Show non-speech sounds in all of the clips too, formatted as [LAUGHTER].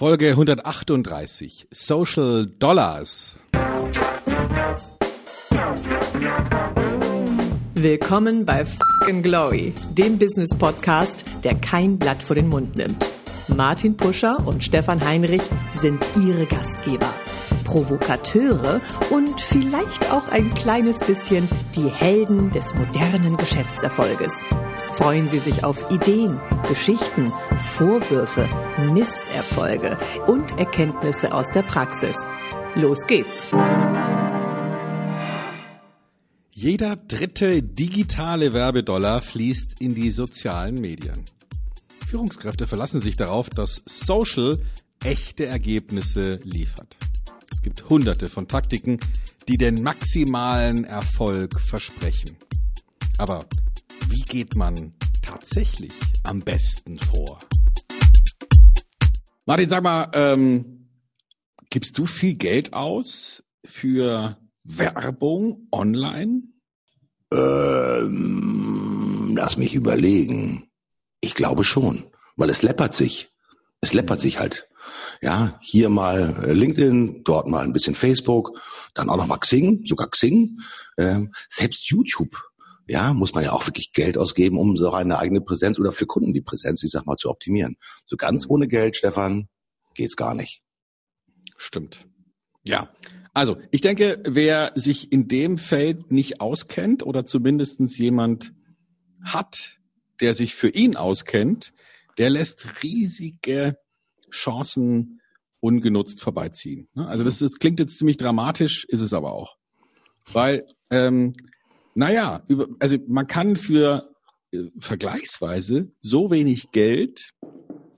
Folge 138 Social Dollars. Willkommen bei Fucking Glory, dem Business Podcast, der kein Blatt vor den Mund nimmt. Martin Puscher und Stefan Heinrich sind ihre Gastgeber. Provokateure und vielleicht auch ein kleines bisschen die Helden des modernen Geschäftserfolges. Freuen Sie sich auf Ideen, Geschichten, Vorwürfe, Misserfolge und Erkenntnisse aus der Praxis. Los geht's! Jeder dritte digitale Werbedollar fließt in die sozialen Medien. Führungskräfte verlassen sich darauf, dass Social echte Ergebnisse liefert. Es gibt hunderte von Taktiken, die den maximalen Erfolg versprechen. Aber wie geht man tatsächlich am besten vor? Martin, sag mal, ähm, gibst du viel Geld aus für Werbung online? Ähm, lass mich überlegen. Ich glaube schon, weil es läppert sich. Es läppert sich halt. Ja, hier mal äh, LinkedIn, dort mal ein bisschen Facebook, dann auch noch mal Xing, sogar Xing, ähm, selbst YouTube. Ja, muss man ja auch wirklich Geld ausgeben, um so eine eigene Präsenz oder für Kunden die Präsenz, ich sag mal, zu optimieren. So ganz ohne Geld, Stefan, geht's gar nicht. Stimmt. Ja. Also, ich denke, wer sich in dem Feld nicht auskennt oder zumindestens jemand hat, der sich für ihn auskennt, der lässt riesige Chancen ungenutzt vorbeiziehen. Also das, das klingt jetzt ziemlich dramatisch, ist es aber auch. Weil, ähm, naja, über, also man kann für äh, vergleichsweise so wenig Geld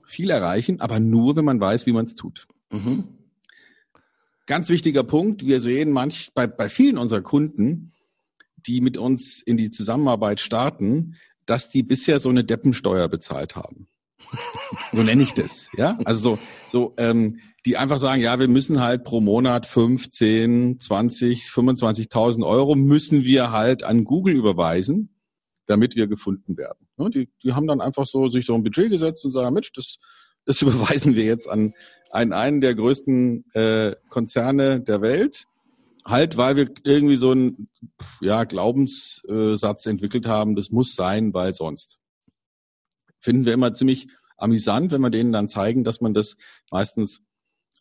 viel erreichen, aber nur, wenn man weiß, wie man es tut. Mhm. Ganz wichtiger Punkt, wir sehen manch, bei, bei vielen unserer Kunden, die mit uns in die Zusammenarbeit starten, dass die bisher so eine Deppensteuer bezahlt haben. So nenne ich das, ja. Also so, so ähm, die einfach sagen, ja, wir müssen halt pro Monat 15, 20, 25.000 Euro müssen wir halt an Google überweisen, damit wir gefunden werden. Ja, die, die haben dann einfach so sich so ein Budget gesetzt und sagen, Mensch, das, das [LAUGHS] überweisen wir jetzt an einen, einen der größten äh, Konzerne der Welt. Halt, weil wir irgendwie so einen ja, Glaubenssatz entwickelt haben, das muss sein, weil sonst. Finden wir immer ziemlich amüsant, wenn wir denen dann zeigen, dass man das meistens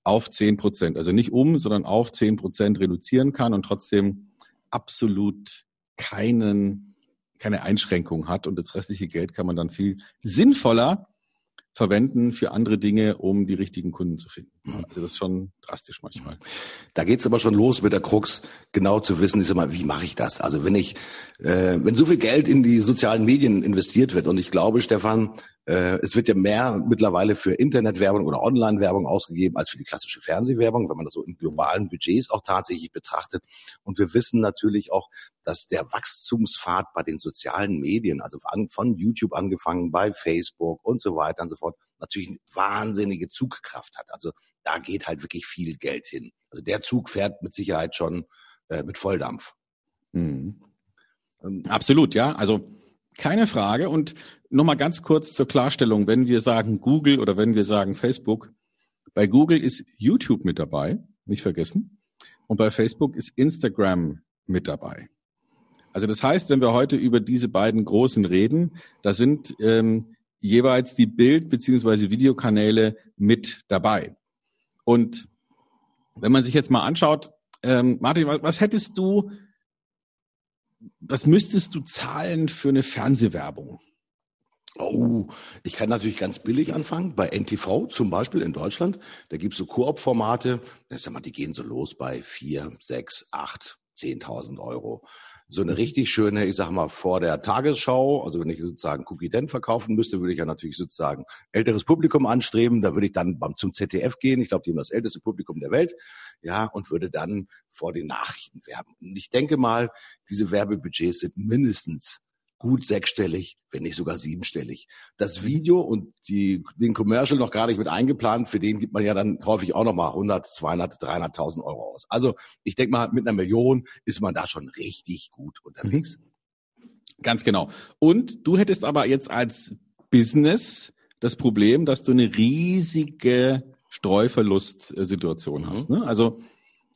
auf zehn Prozent, also nicht um, sondern auf zehn Prozent reduzieren kann und trotzdem absolut keinen, keine Einschränkung hat und das restliche Geld kann man dann viel sinnvoller verwenden für andere Dinge, um die richtigen Kunden zu finden. [CLEARS THROAT] Also das ist schon drastisch manchmal. Da geht's aber schon los mit der Krux, genau zu wissen, ist immer, wie mache ich das? Also wenn ich, äh, wenn so viel Geld in die sozialen Medien investiert wird und ich glaube, Stefan, äh, es wird ja mehr mittlerweile für Internetwerbung oder Online-Werbung ausgegeben als für die klassische Fernsehwerbung, wenn man das so in globalen Budgets auch tatsächlich betrachtet. Und wir wissen natürlich auch, dass der Wachstumspfad bei den sozialen Medien, also von YouTube angefangen, bei Facebook und so weiter und so fort, natürlich eine wahnsinnige Zugkraft hat. Also da geht halt wirklich viel Geld hin. Also der Zug fährt mit Sicherheit schon äh, mit Volldampf. Mhm. Ähm, Absolut, ja. Also keine Frage. Und nochmal ganz kurz zur Klarstellung, wenn wir sagen Google oder wenn wir sagen Facebook, bei Google ist YouTube mit dabei, nicht vergessen. Und bei Facebook ist Instagram mit dabei. Also das heißt, wenn wir heute über diese beiden großen reden, da sind ähm, jeweils die Bild- beziehungsweise Videokanäle mit dabei. Und wenn man sich jetzt mal anschaut, ähm, Martin, was, was hättest du was müsstest du zahlen für eine Fernsehwerbung? Oh, ich kann natürlich ganz billig anfangen. Bei NTV zum Beispiel in Deutschland, da gibt's so Koop-Formate, die gehen so los bei vier, sechs, acht, zehntausend Euro so eine richtig schöne, ich sag mal, vor der Tagesschau, also wenn ich sozusagen Cookie Den verkaufen müsste, würde ich ja natürlich sozusagen älteres Publikum anstreben. Da würde ich dann zum ZDF gehen. Ich glaube, die haben das älteste Publikum der Welt. Ja, und würde dann vor den Nachrichten werben. Und ich denke mal, diese Werbebudgets sind mindestens gut sechsstellig, wenn nicht sogar siebenstellig. Das Video und die, den Commercial noch gar nicht mit eingeplant, für den gibt man ja dann häufig auch nochmal 100, 200, 300.000 Euro aus. Also ich denke mal, mit einer Million ist man da schon richtig gut unterwegs. Mhm. Ganz genau. Und du hättest aber jetzt als Business das Problem, dass du eine riesige Streuverlust-Situation hast. Ne? Also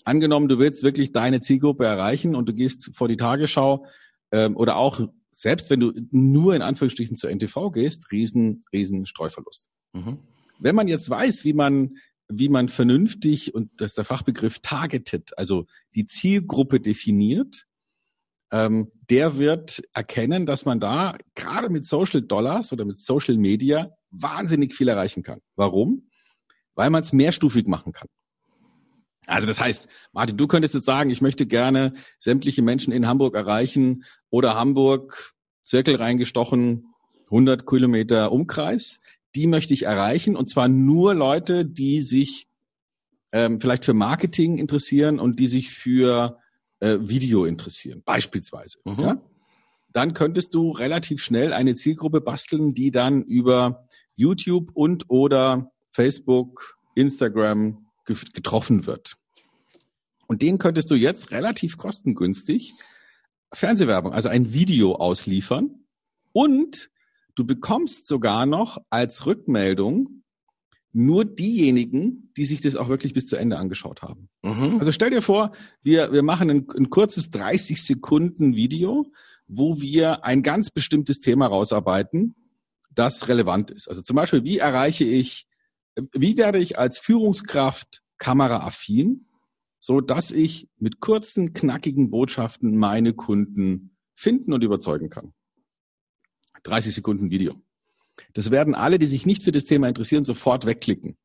angenommen, du willst wirklich deine Zielgruppe erreichen und du gehst vor die Tagesschau ähm, oder auch selbst wenn du nur in Anführungsstrichen zur NTV gehst, riesen, riesen Streuverlust. Mhm. Wenn man jetzt weiß, wie man, wie man vernünftig, und das ist der Fachbegriff targeted, also die Zielgruppe definiert, ähm, der wird erkennen, dass man da gerade mit Social Dollars oder mit Social Media wahnsinnig viel erreichen kann. Warum? Weil man es mehrstufig machen kann. Also das heißt, Martin, du könntest jetzt sagen, ich möchte gerne sämtliche Menschen in Hamburg erreichen oder Hamburg, Zirkel reingestochen, 100 Kilometer Umkreis. Die möchte ich erreichen und zwar nur Leute, die sich ähm, vielleicht für Marketing interessieren und die sich für äh, Video interessieren, beispielsweise. Mhm. Ja? Dann könntest du relativ schnell eine Zielgruppe basteln, die dann über YouTube und oder Facebook, Instagram getroffen wird. Und den könntest du jetzt relativ kostengünstig Fernsehwerbung, also ein Video ausliefern und du bekommst sogar noch als Rückmeldung nur diejenigen, die sich das auch wirklich bis zu Ende angeschaut haben. Mhm. Also stell dir vor, wir, wir machen ein, ein kurzes 30 Sekunden Video, wo wir ein ganz bestimmtes Thema rausarbeiten, das relevant ist. Also zum Beispiel, wie erreiche ich wie werde ich als Führungskraft kameraaffin, so dass ich mit kurzen, knackigen Botschaften meine Kunden finden und überzeugen kann? 30 Sekunden Video. Das werden alle, die sich nicht für das Thema interessieren, sofort wegklicken.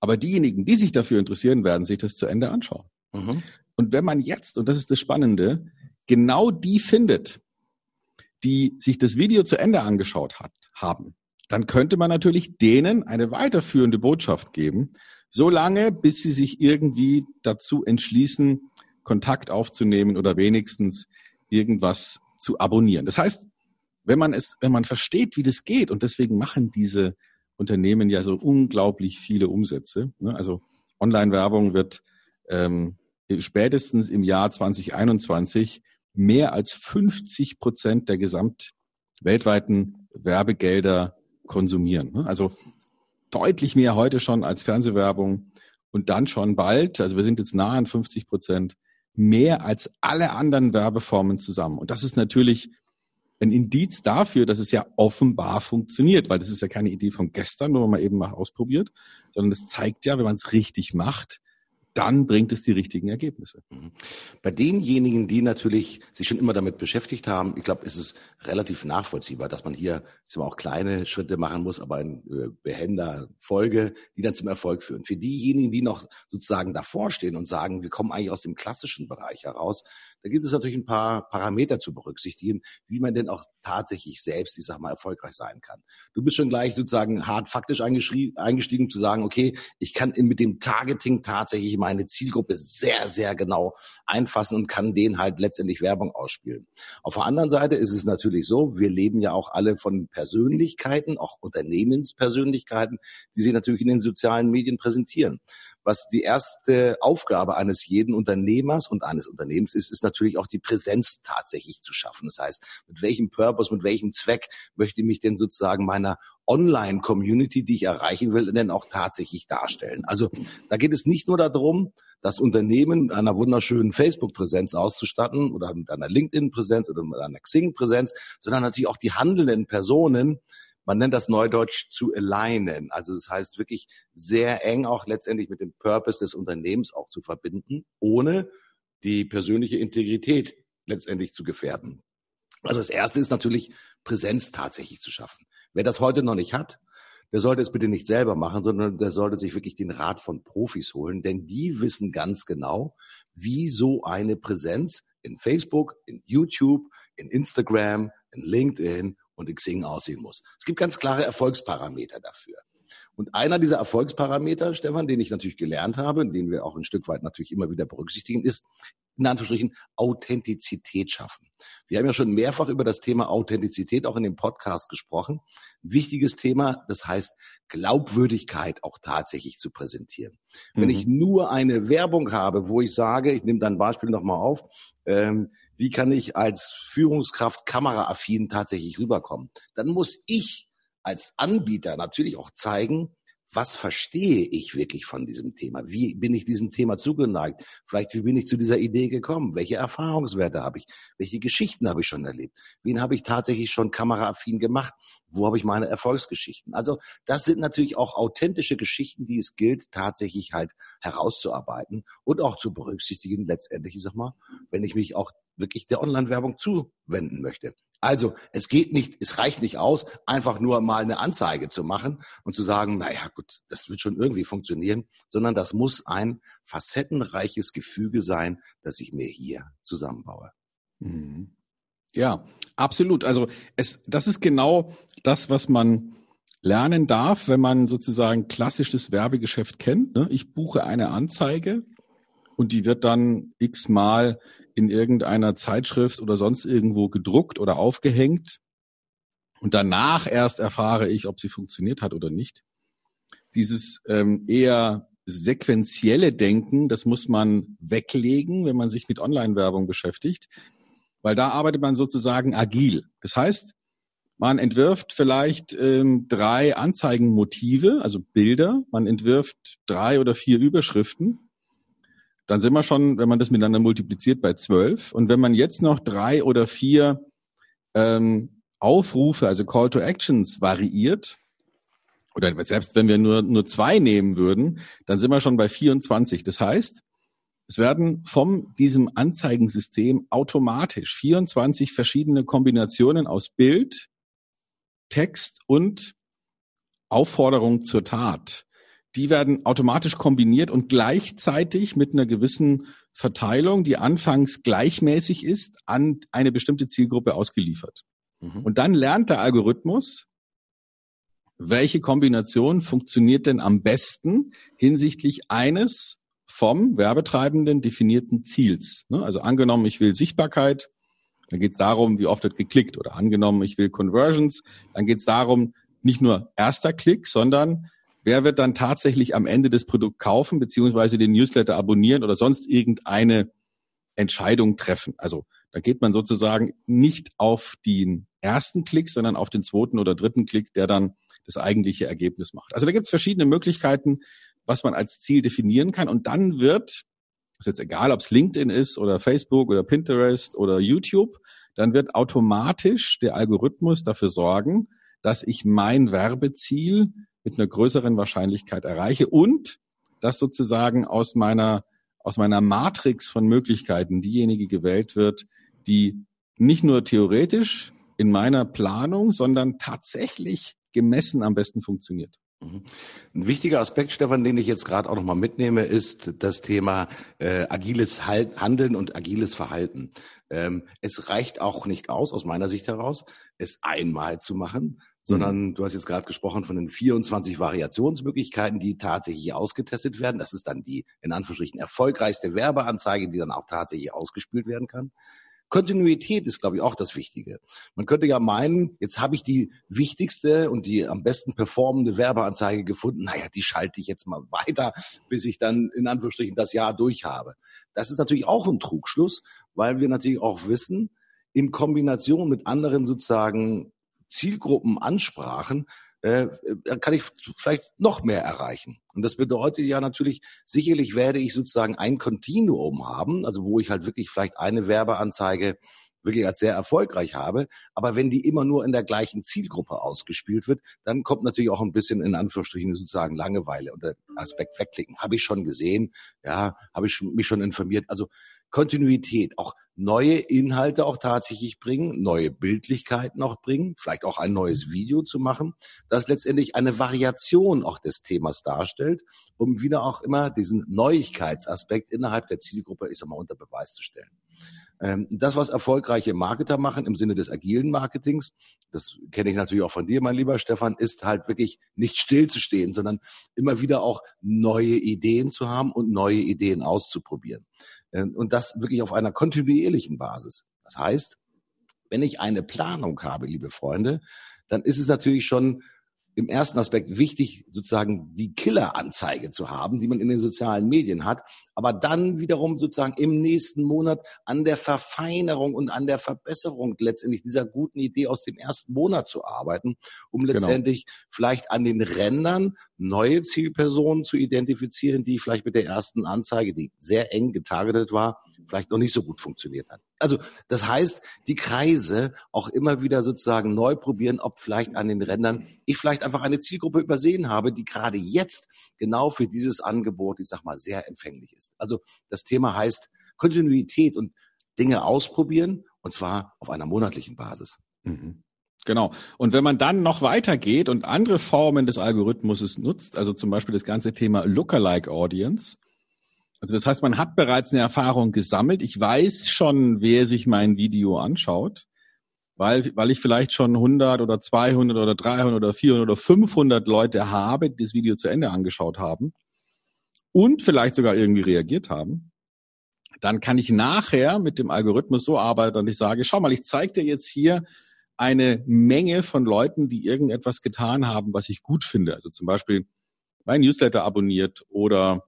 Aber diejenigen, die sich dafür interessieren, werden sich das zu Ende anschauen. Mhm. Und wenn man jetzt, und das ist das Spannende, genau die findet, die sich das Video zu Ende angeschaut hat, haben, dann könnte man natürlich denen eine weiterführende Botschaft geben, solange bis sie sich irgendwie dazu entschließen, Kontakt aufzunehmen oder wenigstens irgendwas zu abonnieren. Das heißt, wenn man es, wenn man versteht, wie das geht, und deswegen machen diese Unternehmen ja so unglaublich viele Umsätze. Ne? Also Online-Werbung wird ähm, spätestens im Jahr 2021 mehr als 50 Prozent der gesamt weltweiten Werbegelder konsumieren. Ne? Also deutlich mehr heute schon als Fernsehwerbung und dann schon bald, also wir sind jetzt nah an 50 Prozent, mehr als alle anderen Werbeformen zusammen. Und das ist natürlich ein Indiz dafür, dass es ja offenbar funktioniert, weil das ist ja keine Idee von gestern, wo man eben mal ausprobiert, sondern es zeigt ja, wenn man es richtig macht, dann bringt es die richtigen Ergebnisse. Mhm. Bei denjenigen, die natürlich sich schon immer damit beschäftigt haben, ich glaube, ist es relativ nachvollziehbar, dass man hier auch kleine Schritte machen muss, aber in äh, behender Folge, die dann zum Erfolg führen. Für diejenigen, die noch sozusagen davor stehen und sagen, wir kommen eigentlich aus dem klassischen Bereich heraus, da gibt es natürlich ein paar Parameter zu berücksichtigen, wie man denn auch tatsächlich selbst, ich sag mal, erfolgreich sein kann. Du bist schon gleich sozusagen hart faktisch eingestiegen zu sagen, okay, ich kann mit dem Targeting tatsächlich meine Zielgruppe sehr, sehr genau einfassen und kann denen halt letztendlich Werbung ausspielen. Auf der anderen Seite ist es natürlich so, wir leben ja auch alle von Persönlichkeiten, auch Unternehmenspersönlichkeiten, die sich natürlich in den sozialen Medien präsentieren was die erste Aufgabe eines jeden Unternehmers und eines Unternehmens ist, ist natürlich auch die Präsenz tatsächlich zu schaffen. Das heißt, mit welchem Purpose, mit welchem Zweck möchte ich mich denn sozusagen meiner Online-Community, die ich erreichen will, denn auch tatsächlich darstellen. Also da geht es nicht nur darum, das Unternehmen mit einer wunderschönen Facebook-Präsenz auszustatten oder mit einer LinkedIn-Präsenz oder mit einer Xing-Präsenz, sondern natürlich auch die handelnden Personen man nennt das Neudeutsch zu alignen. Also das heißt wirklich sehr eng auch letztendlich mit dem Purpose des Unternehmens auch zu verbinden, ohne die persönliche Integrität letztendlich zu gefährden. Also das erste ist natürlich Präsenz tatsächlich zu schaffen. Wer das heute noch nicht hat, der sollte es bitte nicht selber machen, sondern der sollte sich wirklich den Rat von Profis holen, denn die wissen ganz genau, wie so eine Präsenz in Facebook, in YouTube, in Instagram, in LinkedIn und in Xing aussehen muss. Es gibt ganz klare Erfolgsparameter dafür. Und einer dieser Erfolgsparameter, Stefan, den ich natürlich gelernt habe, den wir auch ein Stück weit natürlich immer wieder berücksichtigen, ist, in Anführungsstrichen, Authentizität schaffen. Wir haben ja schon mehrfach über das Thema Authentizität auch in dem Podcast gesprochen. wichtiges Thema, das heißt, Glaubwürdigkeit auch tatsächlich zu präsentieren. Mhm. Wenn ich nur eine Werbung habe, wo ich sage, ich nehme dein Beispiel nochmal auf, ähm, wie kann ich als Führungskraft kameraaffin tatsächlich rüberkommen? Dann muss ich als Anbieter natürlich auch zeigen, was verstehe ich wirklich von diesem Thema? Wie bin ich diesem Thema zugeneigt? Vielleicht, wie bin ich zu dieser Idee gekommen? Welche Erfahrungswerte habe ich? Welche Geschichten habe ich schon erlebt? Wen habe ich tatsächlich schon kameraaffin gemacht? Wo habe ich meine Erfolgsgeschichten? Also das sind natürlich auch authentische Geschichten, die es gilt, tatsächlich halt herauszuarbeiten und auch zu berücksichtigen, letztendlich, ich sag mal, wenn ich mich auch wirklich der Online-Werbung zuwenden möchte. Also es geht nicht, es reicht nicht aus, einfach nur mal eine Anzeige zu machen und zu sagen, naja gut, das wird schon irgendwie funktionieren, sondern das muss ein facettenreiches Gefüge sein, das ich mir hier zusammenbaue. Mhm. Ja, absolut. Also es, das ist genau das, was man lernen darf, wenn man sozusagen klassisches Werbegeschäft kennt. Ne? Ich buche eine Anzeige und die wird dann x-mal in irgendeiner Zeitschrift oder sonst irgendwo gedruckt oder aufgehängt. Und danach erst erfahre ich, ob sie funktioniert hat oder nicht. Dieses ähm, eher sequentielle Denken, das muss man weglegen, wenn man sich mit Online-Werbung beschäftigt, weil da arbeitet man sozusagen agil. Das heißt, man entwirft vielleicht ähm, drei Anzeigenmotive, also Bilder, man entwirft drei oder vier Überschriften dann sind wir schon, wenn man das miteinander multipliziert, bei zwölf. Und wenn man jetzt noch drei oder vier ähm, Aufrufe, also Call to Actions variiert, oder selbst wenn wir nur, nur zwei nehmen würden, dann sind wir schon bei 24. Das heißt, es werden von diesem Anzeigensystem automatisch 24 verschiedene Kombinationen aus Bild, Text und Aufforderung zur Tat die werden automatisch kombiniert und gleichzeitig mit einer gewissen Verteilung, die anfangs gleichmäßig ist, an eine bestimmte Zielgruppe ausgeliefert. Mhm. Und dann lernt der Algorithmus, welche Kombination funktioniert denn am besten hinsichtlich eines vom Werbetreibenden definierten Ziels. Ne? Also angenommen, ich will Sichtbarkeit, dann geht es darum, wie oft wird geklickt. Oder angenommen, ich will Conversions, dann geht es darum, nicht nur erster Klick, sondern wer wird dann tatsächlich am Ende das Produkt kaufen, beziehungsweise den Newsletter abonnieren oder sonst irgendeine Entscheidung treffen. Also da geht man sozusagen nicht auf den ersten Klick, sondern auf den zweiten oder dritten Klick, der dann das eigentliche Ergebnis macht. Also da gibt es verschiedene Möglichkeiten, was man als Ziel definieren kann. Und dann wird, ist jetzt egal, ob es LinkedIn ist oder Facebook oder Pinterest oder YouTube, dann wird automatisch der Algorithmus dafür sorgen, dass ich mein Werbeziel mit einer größeren Wahrscheinlichkeit erreiche und dass sozusagen aus meiner, aus meiner Matrix von Möglichkeiten diejenige gewählt wird, die nicht nur theoretisch in meiner Planung, sondern tatsächlich gemessen am besten funktioniert. Mhm. Ein wichtiger Aspekt, Stefan, den ich jetzt gerade auch nochmal mitnehme, ist das Thema äh, agiles Handeln und agiles Verhalten. Ähm, es reicht auch nicht aus, aus meiner Sicht heraus, es einmal zu machen, sondern mhm. du hast jetzt gerade gesprochen von den 24 Variationsmöglichkeiten, die tatsächlich ausgetestet werden. Das ist dann die in Anführungsstrichen erfolgreichste Werbeanzeige, die dann auch tatsächlich ausgespielt werden kann. Kontinuität ist, glaube ich, auch das Wichtige. Man könnte ja meinen, jetzt habe ich die wichtigste und die am besten performende Werbeanzeige gefunden. Naja, die schalte ich jetzt mal [LAUGHS] weiter, bis ich dann in Anführungsstrichen das Jahr durch habe. Das ist natürlich auch ein Trugschluss, weil wir natürlich auch wissen, in Kombination mit anderen sozusagen Zielgruppen ansprachen, äh, dann kann ich vielleicht noch mehr erreichen. Und das bedeutet ja natürlich, sicherlich werde ich sozusagen ein Kontinuum haben, also wo ich halt wirklich vielleicht eine Werbeanzeige wirklich als sehr erfolgreich habe. Aber wenn die immer nur in der gleichen Zielgruppe ausgespielt wird, dann kommt natürlich auch ein bisschen in Anführungsstrichen sozusagen Langeweile und der Aspekt wegklicken. Habe ich schon gesehen, ja, habe ich mich schon informiert. Also Kontinuität, auch neue Inhalte auch tatsächlich bringen, neue Bildlichkeiten auch bringen, vielleicht auch ein neues Video zu machen, das letztendlich eine Variation auch des Themas darstellt, um wieder auch immer diesen Neuigkeitsaspekt innerhalb der Zielgruppe, ich sag mal, unter Beweis zu stellen. Ähm, das, was erfolgreiche Marketer machen im Sinne des agilen Marketings, das kenne ich natürlich auch von dir, mein lieber Stefan, ist halt wirklich nicht stillzustehen, sondern immer wieder auch neue Ideen zu haben und neue Ideen auszuprobieren. Ähm, und das wirklich auf einer kontinuierlichen Basis. Das heißt, wenn ich eine Planung habe, liebe Freunde, dann ist es natürlich schon im ersten Aspekt wichtig, sozusagen die Killeranzeige zu haben, die man in den sozialen Medien hat, aber dann wiederum sozusagen im nächsten Monat an der Verfeinerung und an der Verbesserung letztendlich dieser guten Idee aus dem ersten Monat zu arbeiten, um genau. letztendlich genau. vielleicht an den Rändern neue Zielpersonen zu identifizieren, die vielleicht mit der ersten Anzeige, die sehr eng getargetet war, vielleicht noch nicht so gut funktioniert hat. Also das heißt, die Kreise auch immer wieder sozusagen neu probieren, ob vielleicht an den Rändern ich vielleicht einfach eine Zielgruppe übersehen habe, die gerade jetzt genau für dieses Angebot, ich sag mal, sehr empfänglich ist. Also das Thema heißt Kontinuität und Dinge ausprobieren und zwar auf einer monatlichen Basis. Mhm. Genau. Und wenn man dann noch weitergeht und andere Formen des Algorithmus nutzt, also zum Beispiel das ganze Thema Lookalike Audience, also das heißt, man hat bereits eine Erfahrung gesammelt. Ich weiß schon, wer sich mein Video anschaut, weil, weil ich vielleicht schon 100 oder 200 oder 300 oder 400 oder 500 Leute habe, die das Video zu Ende angeschaut haben und vielleicht sogar irgendwie reagiert haben. Dann kann ich nachher mit dem Algorithmus so arbeiten und ich sage, schau mal, ich zeige dir jetzt hier eine Menge von Leuten, die irgendetwas getan haben, was ich gut finde. Also zum Beispiel mein Newsletter abonniert oder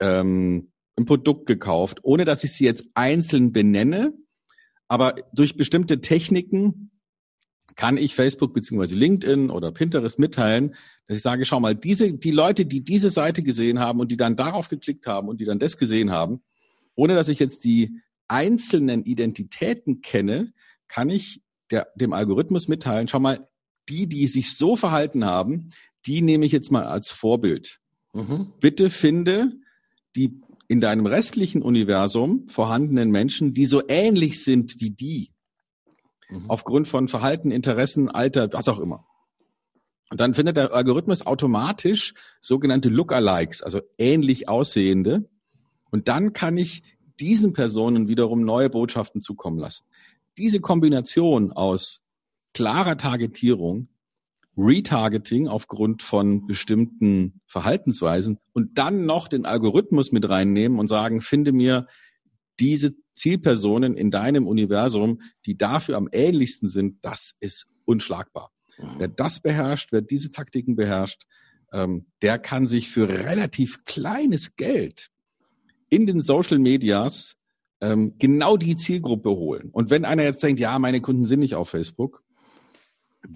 ähm, ein Produkt gekauft, ohne dass ich sie jetzt einzeln benenne. Aber durch bestimmte Techniken kann ich Facebook beziehungsweise LinkedIn oder Pinterest mitteilen, dass ich sage, schau mal, diese, die Leute, die diese Seite gesehen haben und die dann darauf geklickt haben und die dann das gesehen haben, ohne dass ich jetzt die einzelnen Identitäten kenne, kann ich der, dem Algorithmus mitteilen, schau mal, die, die sich so verhalten haben, die nehme ich jetzt mal als Vorbild. Mhm. Bitte finde die in deinem restlichen Universum vorhandenen Menschen, die so ähnlich sind wie die. Mhm. Aufgrund von Verhalten, Interessen, Alter, was auch immer. Und dann findet der Algorithmus automatisch sogenannte Lookalikes, also ähnlich aussehende. Und dann kann ich diesen Personen wiederum neue Botschaften zukommen lassen. Diese Kombination aus klarer Targetierung, Retargeting aufgrund von bestimmten Verhaltensweisen und dann noch den Algorithmus mit reinnehmen und sagen, finde mir diese Zielpersonen in deinem Universum, die dafür am ähnlichsten sind, das ist unschlagbar. Mhm. Wer das beherrscht, wer diese Taktiken beherrscht, ähm, der kann sich für relativ kleines Geld in den Social Medias ähm, genau die Zielgruppe holen. Und wenn einer jetzt denkt, ja, meine Kunden sind nicht auf Facebook,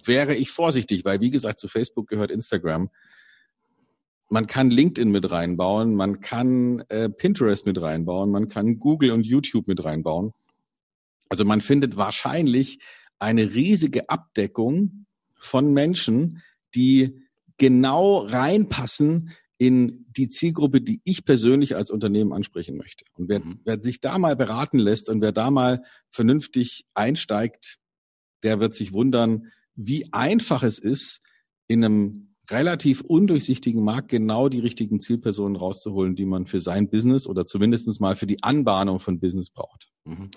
wäre ich vorsichtig, weil wie gesagt, zu Facebook gehört Instagram. Man kann LinkedIn mit reinbauen, man kann äh, Pinterest mit reinbauen, man kann Google und YouTube mit reinbauen. Also man findet wahrscheinlich eine riesige Abdeckung von Menschen, die genau reinpassen in die Zielgruppe, die ich persönlich als Unternehmen ansprechen möchte. Und wer, mhm. wer sich da mal beraten lässt und wer da mal vernünftig einsteigt, der wird sich wundern, wie einfach es ist, in einem relativ undurchsichtigen Markt genau die richtigen Zielpersonen rauszuholen, die man für sein Business oder zumindestens mal für die Anbahnung von Business braucht. Mhm.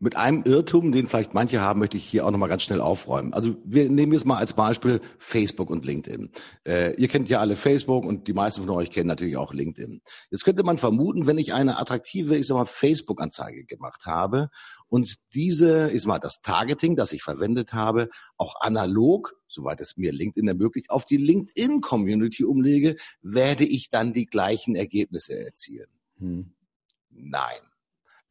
Mit einem Irrtum, den vielleicht manche haben, möchte ich hier auch nochmal ganz schnell aufräumen. Also wir nehmen jetzt mal als Beispiel Facebook und LinkedIn. Äh, ihr kennt ja alle Facebook und die meisten von euch kennen natürlich auch LinkedIn. Jetzt könnte man vermuten, wenn ich eine attraktive, ich sag mal, Facebook-Anzeige gemacht habe und diese, ich sag mal, das Targeting, das ich verwendet habe, auch analog, soweit es mir LinkedIn ermöglicht, auf die LinkedIn-Community umlege, werde ich dann die gleichen Ergebnisse erzielen? Hm. Nein.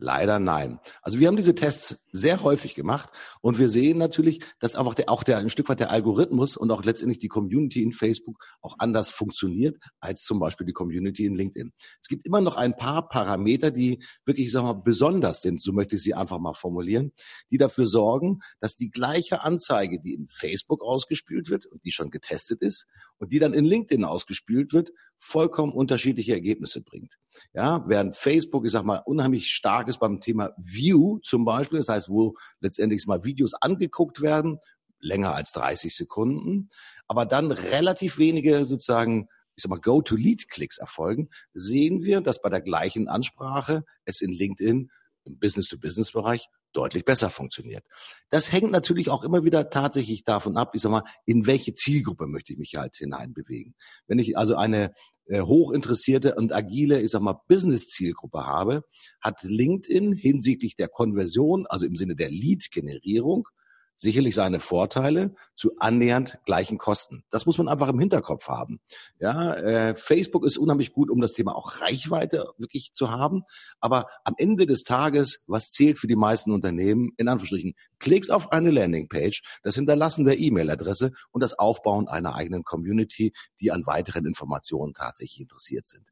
Leider nein. Also wir haben diese Tests sehr häufig gemacht und wir sehen natürlich, dass einfach der, auch der ein Stück weit der Algorithmus und auch letztendlich die Community in Facebook auch anders funktioniert als zum Beispiel die Community in LinkedIn. Es gibt immer noch ein paar Parameter, die wirklich, ich sag mal, besonders sind, so möchte ich sie einfach mal formulieren, die dafür sorgen, dass die gleiche Anzeige, die in Facebook ausgespielt wird und die schon getestet ist und die dann in LinkedIn ausgespielt wird, vollkommen unterschiedliche Ergebnisse bringt. Ja, während Facebook, ich sag mal, unheimlich stark ist beim Thema View zum Beispiel, das heißt, wo letztendlich mal Videos angeguckt werden, länger als 30 Sekunden, aber dann relativ wenige sozusagen ich sag mal, Go-to-Lead-Klicks erfolgen, sehen wir, dass bei der gleichen Ansprache es in LinkedIn im Business-to-Business-Bereich deutlich besser funktioniert. Das hängt natürlich auch immer wieder tatsächlich davon ab, ich sag mal, in welche Zielgruppe möchte ich mich halt hineinbewegen. Wenn ich also eine äh, hochinteressierte und agile, ich sag mal, Business-Zielgruppe habe, hat LinkedIn hinsichtlich der Konversion, also im Sinne der Lead-Generierung, sicherlich seine Vorteile zu annähernd gleichen Kosten. Das muss man einfach im Hinterkopf haben. Ja, äh, Facebook ist unheimlich gut, um das Thema auch Reichweite wirklich zu haben. Aber am Ende des Tages, was zählt für die meisten Unternehmen? In Anführungsstrichen, Klicks auf eine Landingpage, das Hinterlassen der E-Mail-Adresse und das Aufbauen einer eigenen Community, die an weiteren Informationen tatsächlich interessiert sind.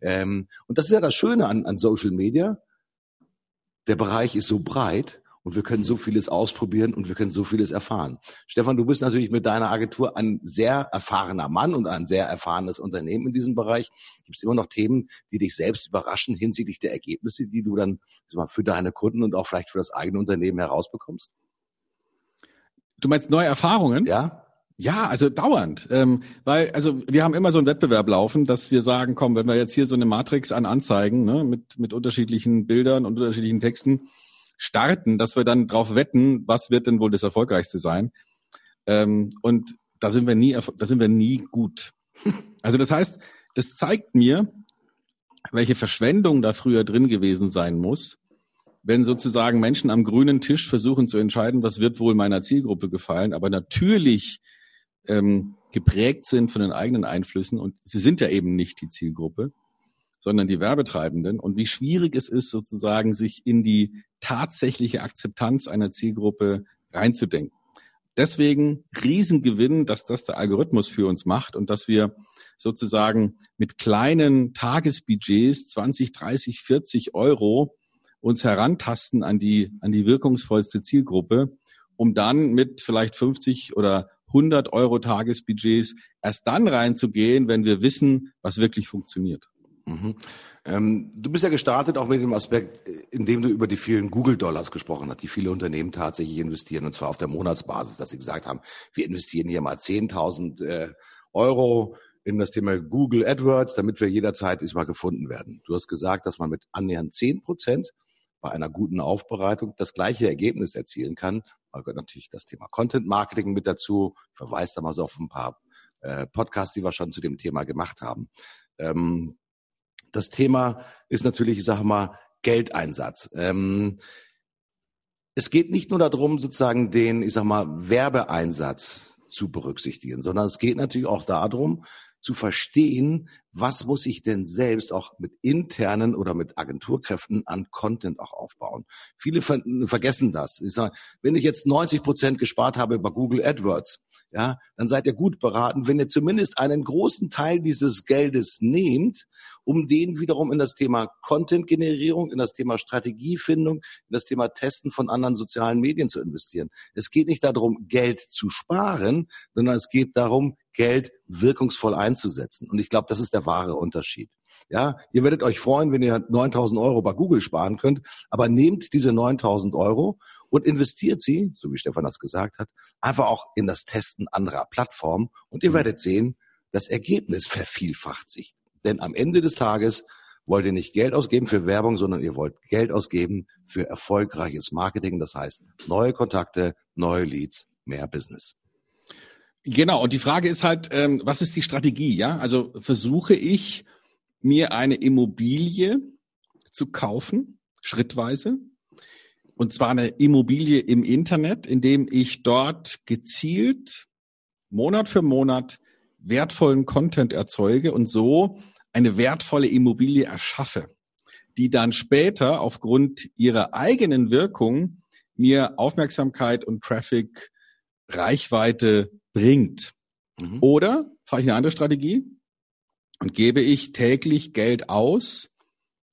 Ähm, und das ist ja das Schöne an, an Social Media. Der Bereich ist so breit und wir können so vieles ausprobieren und wir können so vieles erfahren. Stefan, du bist natürlich mit deiner Agentur ein sehr erfahrener Mann und ein sehr erfahrenes Unternehmen in diesem Bereich. Gibt es immer noch Themen, die dich selbst überraschen hinsichtlich der Ergebnisse, die du dann mal, für deine Kunden und auch vielleicht für das eigene Unternehmen herausbekommst? Du meinst neue Erfahrungen? Ja. Ja, also dauernd. Ähm, weil, also wir haben immer so einen Wettbewerb laufen, dass wir sagen, komm, wenn wir jetzt hier so eine Matrix an Anzeigen ne, mit, mit unterschiedlichen Bildern und unterschiedlichen Texten starten, dass wir dann drauf wetten, was wird denn wohl das Erfolgreichste sein. Ähm, und da sind wir nie, da sind wir nie gut. Also das heißt, das zeigt mir, welche Verschwendung da früher drin gewesen sein muss, wenn sozusagen Menschen am grünen Tisch versuchen zu entscheiden, was wird wohl meiner Zielgruppe gefallen, aber natürlich ähm, geprägt sind von den eigenen Einflüssen und sie sind ja eben nicht die Zielgruppe, sondern die Werbetreibenden und wie schwierig es ist, sozusagen sich in die tatsächliche Akzeptanz einer Zielgruppe reinzudenken. Deswegen Riesengewinn, dass das der Algorithmus für uns macht und dass wir sozusagen mit kleinen Tagesbudgets 20, 30, 40 Euro uns herantasten an die, an die wirkungsvollste Zielgruppe, um dann mit vielleicht 50 oder 100 Euro Tagesbudgets erst dann reinzugehen, wenn wir wissen, was wirklich funktioniert. Mhm. Ähm, du bist ja gestartet auch mit dem Aspekt, in dem du über die vielen Google-Dollars gesprochen hast, die viele Unternehmen tatsächlich investieren, und zwar auf der Monatsbasis, dass sie gesagt haben, wir investieren hier mal 10.000 äh, Euro in das Thema Google AdWords, damit wir jederzeit diesmal gefunden werden. Du hast gesagt, dass man mit annähernd 10 Prozent bei einer guten Aufbereitung das gleiche Ergebnis erzielen kann. Da gehört natürlich das Thema Content Marketing mit dazu. Ich verweise da mal so auf ein paar äh, Podcasts, die wir schon zu dem Thema gemacht haben. Ähm, das Thema ist natürlich, ich sage mal, Geldeinsatz. Ähm, es geht nicht nur darum, sozusagen den, ich sag mal, Werbeeinsatz zu berücksichtigen, sondern es geht natürlich auch darum, zu verstehen, was muss ich denn selbst auch mit internen oder mit Agenturkräften an Content auch aufbauen. Viele ver vergessen das. Ich sage, wenn ich jetzt 90 Prozent gespart habe bei Google AdWords, ja, dann seid ihr gut beraten, wenn ihr zumindest einen großen Teil dieses Geldes nehmt, um den wiederum in das Thema Content-Generierung, in das Thema Strategiefindung, in das Thema Testen von anderen sozialen Medien zu investieren. Es geht nicht darum, Geld zu sparen, sondern es geht darum, Geld wirkungsvoll einzusetzen. Und ich glaube, das ist der wahre Unterschied. Ja, ihr werdet euch freuen, wenn ihr 9000 Euro bei Google sparen könnt, aber nehmt diese 9000 Euro und investiert sie, so wie Stefan das gesagt hat, einfach auch in das Testen anderer Plattformen und ihr mhm. werdet sehen, das Ergebnis vervielfacht sich. Denn am Ende des Tages wollt ihr nicht Geld ausgeben für Werbung, sondern ihr wollt Geld ausgeben für erfolgreiches Marketing. Das heißt, neue Kontakte, neue Leads, mehr Business. Genau, und die Frage ist halt, ähm, was ist die Strategie? Ja, also versuche ich mir eine Immobilie zu kaufen, schrittweise, und zwar eine Immobilie im Internet, indem ich dort gezielt Monat für Monat wertvollen Content erzeuge und so eine wertvolle Immobilie erschaffe, die dann später aufgrund ihrer eigenen Wirkung mir Aufmerksamkeit und Traffic, Reichweite bringt. Mhm. Oder fahre ich eine andere Strategie und gebe ich täglich Geld aus,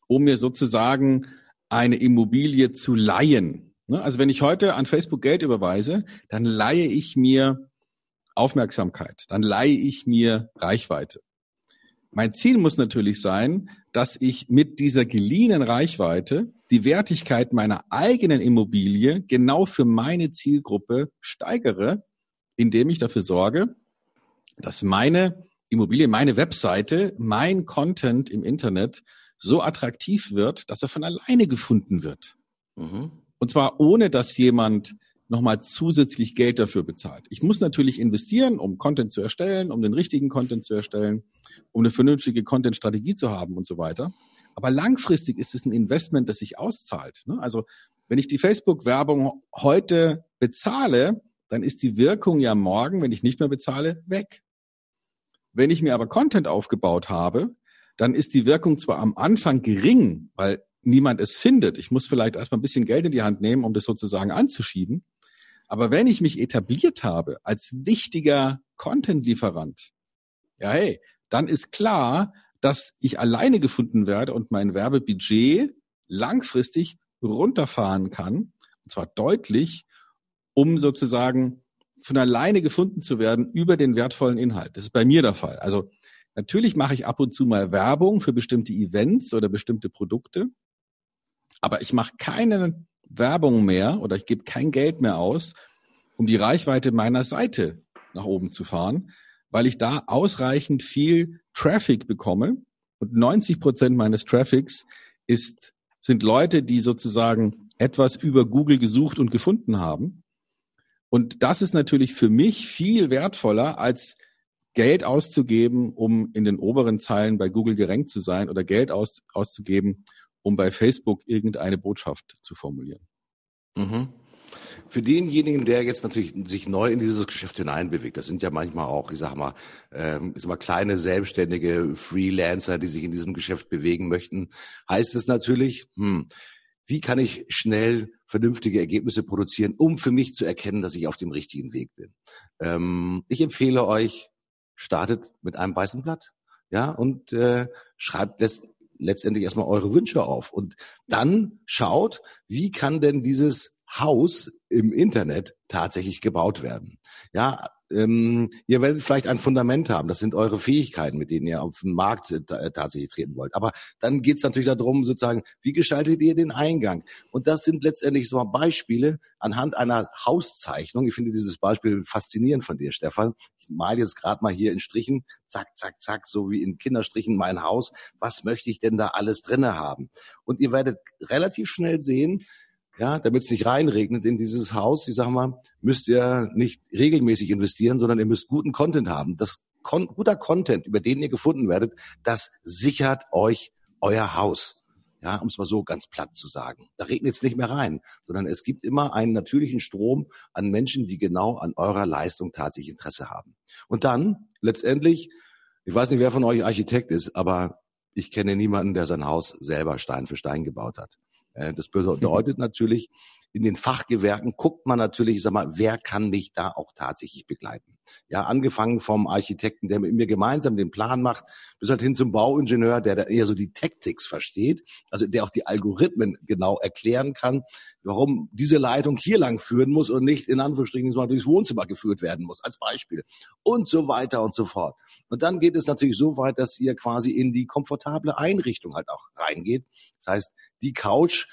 um mir sozusagen eine Immobilie zu leihen. Ne? Also wenn ich heute an Facebook Geld überweise, dann leihe ich mir Aufmerksamkeit, dann leihe ich mir Reichweite. Mein Ziel muss natürlich sein, dass ich mit dieser geliehenen Reichweite die Wertigkeit meiner eigenen Immobilie genau für meine Zielgruppe steigere, indem ich dafür sorge, dass meine Immobilie, meine Webseite, mein Content im Internet so attraktiv wird, dass er von alleine gefunden wird. Mhm. Und zwar ohne, dass jemand nochmal zusätzlich Geld dafür bezahlt. Ich muss natürlich investieren, um Content zu erstellen, um den richtigen Content zu erstellen, um eine vernünftige Content-Strategie zu haben und so weiter. Aber langfristig ist es ein Investment, das sich auszahlt. Ne? Also wenn ich die Facebook-Werbung heute bezahle, dann ist die Wirkung ja morgen, wenn ich nicht mehr bezahle, weg. Wenn ich mir aber Content aufgebaut habe, dann ist die Wirkung zwar am Anfang gering, weil niemand es findet. Ich muss vielleicht erstmal ein bisschen Geld in die Hand nehmen, um das sozusagen anzuschieben. Aber wenn ich mich etabliert habe als wichtiger Content-Lieferant, ja hey, dann ist klar, dass ich alleine gefunden werde und mein Werbebudget langfristig runterfahren kann, und zwar deutlich, um sozusagen von alleine gefunden zu werden über den wertvollen Inhalt. Das ist bei mir der Fall. Also natürlich mache ich ab und zu mal Werbung für bestimmte Events oder bestimmte Produkte, aber ich mache keine Werbung mehr oder ich gebe kein Geld mehr aus, um die Reichweite meiner Seite nach oben zu fahren, weil ich da ausreichend viel Traffic bekomme. Und 90 Prozent meines Traffics ist, sind Leute, die sozusagen etwas über Google gesucht und gefunden haben. Und das ist natürlich für mich viel wertvoller, als Geld auszugeben, um in den oberen Zeilen bei Google gerankt zu sein oder Geld aus, auszugeben, um bei Facebook irgendeine Botschaft zu formulieren. Mhm. Für denjenigen, der jetzt natürlich sich neu in dieses Geschäft hineinbewegt, das sind ja manchmal auch, ich sag mal, ähm, ich sag mal kleine selbstständige Freelancer, die sich in diesem Geschäft bewegen möchten, heißt es natürlich, hm, wie kann ich schnell vernünftige Ergebnisse produzieren, um für mich zu erkennen, dass ich auf dem richtigen Weg bin. Ähm, ich empfehle euch, startet mit einem weißen Blatt, ja, und äh, schreibt das letztendlich erstmal eure Wünsche auf und dann schaut, wie kann denn dieses Haus im Internet tatsächlich gebaut werden. Ja, ähm, ihr werdet vielleicht ein Fundament haben. Das sind eure Fähigkeiten, mit denen ihr auf den Markt äh, tatsächlich treten wollt. Aber dann geht es natürlich darum, sozusagen, wie gestaltet ihr den Eingang? Und das sind letztendlich so Beispiele anhand einer Hauszeichnung. Ich finde dieses Beispiel faszinierend von dir, Stefan. Ich male jetzt gerade mal hier in Strichen, zack, zack, zack, so wie in Kinderstrichen mein Haus. Was möchte ich denn da alles drinne haben? Und ihr werdet relativ schnell sehen, ja, damit es nicht reinregnet in dieses Haus, ich sag mal, müsst ihr nicht regelmäßig investieren, sondern ihr müsst guten Content haben. Das Kon guter Content, über den ihr gefunden werdet, das sichert euch euer Haus. Ja, um es mal so ganz platt zu sagen. Da regnet es nicht mehr rein, sondern es gibt immer einen natürlichen Strom an Menschen, die genau an eurer Leistung tatsächlich Interesse haben. Und dann letztendlich, ich weiß nicht, wer von euch Architekt ist, aber ich kenne niemanden, der sein Haus selber Stein für Stein gebaut hat. Äh, das bedeutet natürlich, in den Fachgewerken guckt man natürlich, ich sag mal, wer kann mich da auch tatsächlich begleiten? Ja, angefangen vom Architekten, der mit mir gemeinsam den Plan macht, bis halt hin zum Bauingenieur, der da eher so die Tactics versteht, also der auch die Algorithmen genau erklären kann, warum diese Leitung hier lang führen muss und nicht in Anführungsstrichen mal durchs Wohnzimmer geführt werden muss, als Beispiel. Und so weiter und so fort. Und dann geht es natürlich so weit, dass ihr quasi in die komfortable Einrichtung halt auch reingeht. Das heißt, die Couch,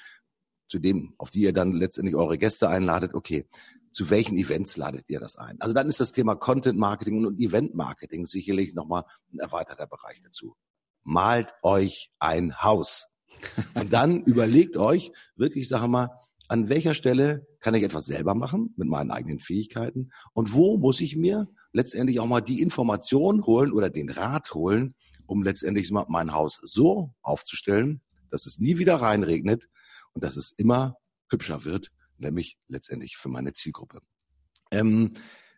zu dem, auf die ihr dann letztendlich eure Gäste einladet, okay, zu welchen Events ladet ihr das ein? Also dann ist das Thema Content Marketing und Event Marketing sicherlich nochmal ein erweiterter Bereich dazu. Malt euch ein Haus. Und dann [LAUGHS] überlegt euch wirklich, sag mal, an welcher Stelle kann ich etwas selber machen mit meinen eigenen Fähigkeiten und wo muss ich mir letztendlich auch mal die Information holen oder den Rat holen, um letztendlich mein Haus so aufzustellen, dass es nie wieder reinregnet und dass es immer hübscher wird, nämlich letztendlich für meine Zielgruppe. Ähm,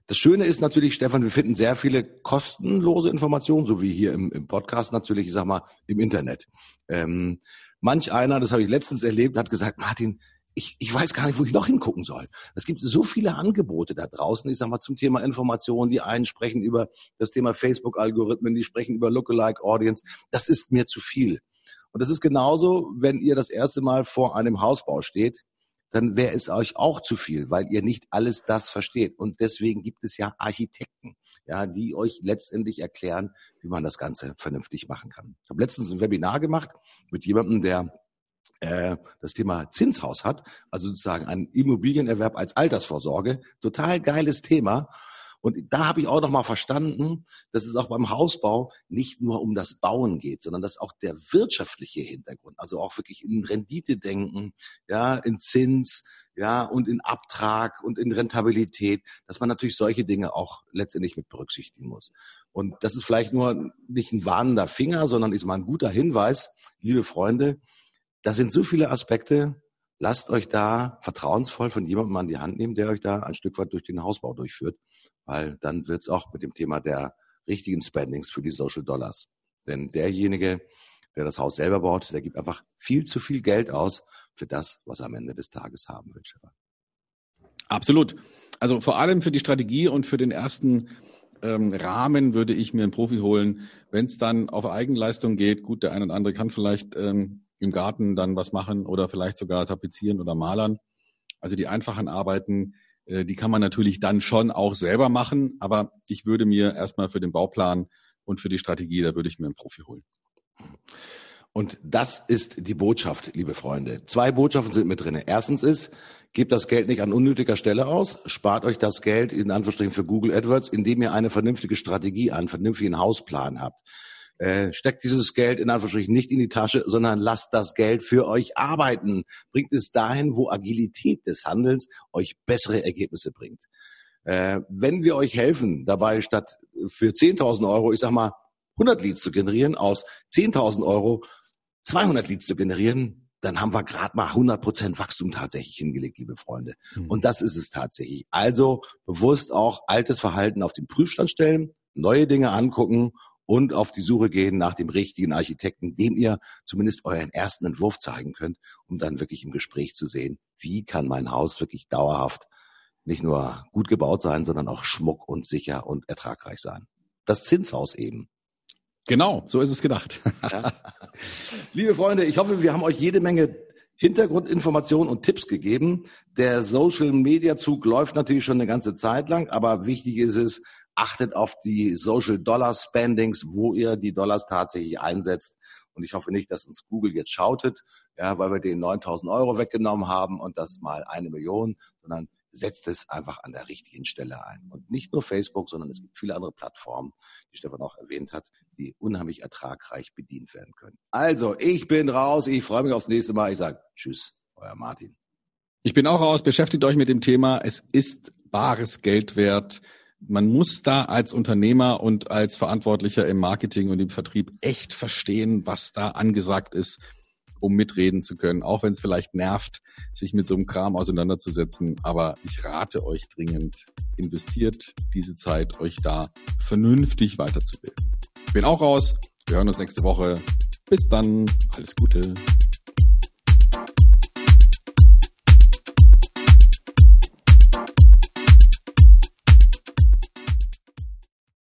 das Schöne ist natürlich, Stefan, wir finden sehr viele kostenlose Informationen, so wie hier im, im Podcast natürlich, ich sag mal, im Internet. Ähm, manch einer, das habe ich letztens erlebt, hat gesagt, Martin, ich, ich weiß gar nicht, wo ich noch hingucken soll. Es gibt so viele Angebote da draußen, ich sag mal, zum Thema Information. Die einen sprechen über das Thema Facebook-Algorithmen, die sprechen über Lookalike Audience. Das ist mir zu viel. Und das ist genauso, wenn ihr das erste Mal vor einem Hausbau steht, dann wäre es euch auch zu viel, weil ihr nicht alles das versteht. Und deswegen gibt es ja Architekten, ja, die euch letztendlich erklären, wie man das Ganze vernünftig machen kann. Ich habe letztens ein Webinar gemacht mit jemandem, der äh, das Thema Zinshaus hat, also sozusagen einen Immobilienerwerb als Altersvorsorge. Total geiles Thema. Und da habe ich auch noch mal verstanden, dass es auch beim Hausbau nicht nur um das Bauen geht, sondern dass auch der wirtschaftliche Hintergrund, also auch wirklich in Rendite denken, ja, in Zins, ja, und in Abtrag und in Rentabilität, dass man natürlich solche Dinge auch letztendlich mit berücksichtigen muss. Und das ist vielleicht nur nicht ein warnender Finger, sondern ist mal ein guter Hinweis, liebe Freunde, da sind so viele Aspekte, lasst euch da vertrauensvoll von jemandem an die Hand nehmen, der euch da ein Stück weit durch den Hausbau durchführt, weil dann wird es auch mit dem Thema der richtigen Spendings für die Social Dollars. Denn derjenige, der das Haus selber baut, der gibt einfach viel zu viel Geld aus für das, was er am Ende des Tages haben will. Absolut. Also vor allem für die Strategie und für den ersten ähm, Rahmen würde ich mir einen Profi holen. Wenn es dann auf Eigenleistung geht, gut, der eine oder andere kann vielleicht ähm, im Garten dann was machen oder vielleicht sogar tapezieren oder malern. Also die einfachen Arbeiten, die kann man natürlich dann schon auch selber machen, aber ich würde mir erstmal für den Bauplan und für die Strategie, da würde ich mir einen Profi holen. Und das ist die Botschaft, liebe Freunde. Zwei Botschaften sind mit drin. Erstens ist, gebt das Geld nicht an unnötiger Stelle aus, spart euch das Geld in Anführungsstrichen für Google AdWords, indem ihr eine vernünftige Strategie, einen vernünftigen Hausplan habt. Äh, steckt dieses Geld in Anführungsstrichen nicht in die Tasche, sondern lasst das Geld für euch arbeiten. Bringt es dahin, wo Agilität des Handelns euch bessere Ergebnisse bringt. Äh, wenn wir euch helfen, dabei statt für 10.000 Euro, ich sag mal, 100 Leads zu generieren, aus 10.000 Euro 200 Leads zu generieren, dann haben wir gerade mal 100 Prozent Wachstum tatsächlich hingelegt, liebe Freunde. Mhm. Und das ist es tatsächlich. Also bewusst auch altes Verhalten auf den Prüfstand stellen, neue Dinge angucken und auf die Suche gehen nach dem richtigen Architekten, dem ihr zumindest euren ersten Entwurf zeigen könnt, um dann wirklich im Gespräch zu sehen, wie kann mein Haus wirklich dauerhaft nicht nur gut gebaut sein, sondern auch schmuck und sicher und ertragreich sein. Das Zinshaus eben. Genau, so ist es gedacht. Ja. [LAUGHS] Liebe Freunde, ich hoffe, wir haben euch jede Menge Hintergrundinformationen und Tipps gegeben. Der Social Media Zug läuft natürlich schon eine ganze Zeit lang, aber wichtig ist es, achtet auf die Social Dollar Spendings, wo ihr die Dollars tatsächlich einsetzt. Und ich hoffe nicht, dass uns Google jetzt schautet, ja, weil wir den 9000 Euro weggenommen haben und das mal eine Million, sondern setzt es einfach an der richtigen Stelle ein. Und nicht nur Facebook, sondern es gibt viele andere Plattformen, die Stefan auch erwähnt hat, die unheimlich ertragreich bedient werden können. Also, ich bin raus. Ich freue mich aufs nächste Mal. Ich sage Tschüss, euer Martin. Ich bin auch raus. Beschäftigt euch mit dem Thema. Es ist bares Geld wert. Man muss da als Unternehmer und als Verantwortlicher im Marketing und im Vertrieb echt verstehen, was da angesagt ist um mitreden zu können, auch wenn es vielleicht nervt, sich mit so einem Kram auseinanderzusetzen. Aber ich rate euch dringend, investiert diese Zeit, euch da vernünftig weiterzubilden. Ich bin auch raus. Wir hören uns nächste Woche. Bis dann. Alles Gute.